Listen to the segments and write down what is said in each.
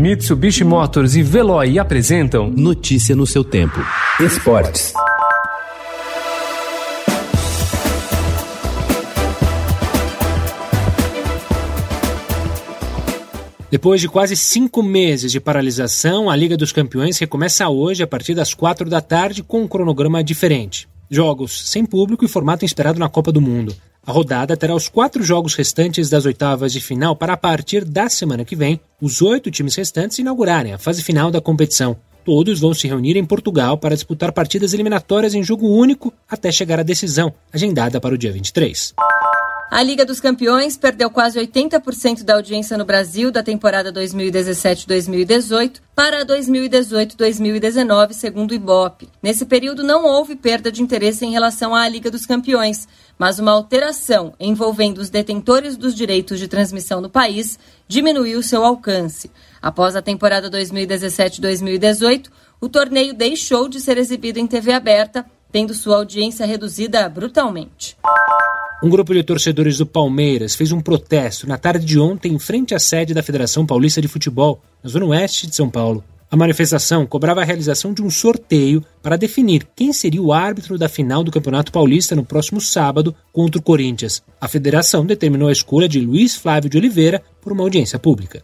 Mitsubishi Motors e Veloy apresentam Notícia no seu tempo. Esportes. Depois de quase cinco meses de paralisação, a Liga dos Campeões recomeça hoje a partir das quatro da tarde com um cronograma diferente. Jogos sem público e formato inspirado na Copa do Mundo. A rodada terá os quatro jogos restantes das oitavas de final para, a partir da semana que vem, os oito times restantes inaugurarem a fase final da competição. Todos vão se reunir em Portugal para disputar partidas eliminatórias em jogo único até chegar à decisão, agendada para o dia 23. A Liga dos Campeões perdeu quase 80% da audiência no Brasil da temporada 2017-2018 para 2018-2019, segundo o Ibope. Nesse período não houve perda de interesse em relação à Liga dos Campeões, mas uma alteração envolvendo os detentores dos direitos de transmissão no país diminuiu seu alcance. Após a temporada 2017-2018, o torneio deixou de ser exibido em TV aberta, tendo sua audiência reduzida brutalmente. Um grupo de torcedores do Palmeiras fez um protesto na tarde de ontem em frente à sede da Federação Paulista de Futebol, na zona oeste de São Paulo. A manifestação cobrava a realização de um sorteio para definir quem seria o árbitro da final do Campeonato Paulista no próximo sábado contra o Corinthians. A federação determinou a escolha de Luiz Flávio de Oliveira por uma audiência pública.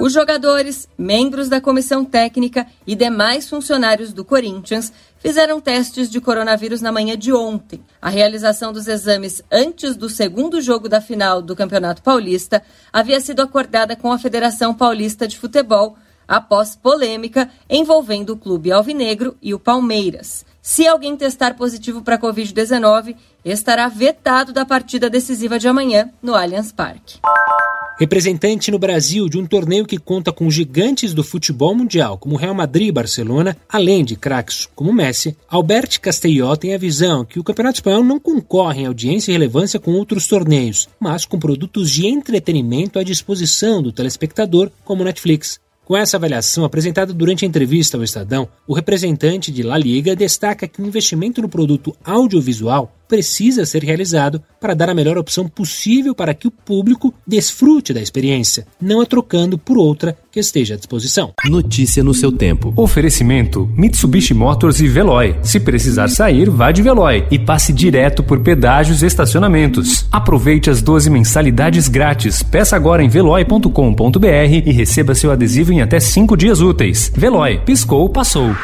Os jogadores, membros da comissão técnica e demais funcionários do Corinthians fizeram testes de coronavírus na manhã de ontem. A realização dos exames antes do segundo jogo da final do Campeonato Paulista havia sido acordada com a Federação Paulista de Futebol após polêmica envolvendo o clube alvinegro e o Palmeiras. Se alguém testar positivo para a Covid-19, estará vetado da partida decisiva de amanhã no Allianz Parque. Representante no Brasil de um torneio que conta com gigantes do futebol mundial, como Real Madrid e Barcelona, além de craques como Messi, Albert Castelló tem a visão que o Campeonato Espanhol não concorre em audiência e relevância com outros torneios, mas com produtos de entretenimento à disposição do telespectador, como Netflix. Com essa avaliação apresentada durante a entrevista ao Estadão, o representante de La Liga destaca que o investimento no produto audiovisual precisa ser realizado para dar a melhor opção possível para que o público desfrute da experiência, não a trocando por outra que esteja à disposição. Notícia no seu tempo. Oferecimento: Mitsubishi Motors e Veloy. Se precisar sair, vá de Veloy e passe direto por pedágios e estacionamentos. Aproveite as 12 mensalidades grátis. Peça agora em veloy.com.br e receba seu adesivo em até 5 dias úteis. Veloy, piscou, passou.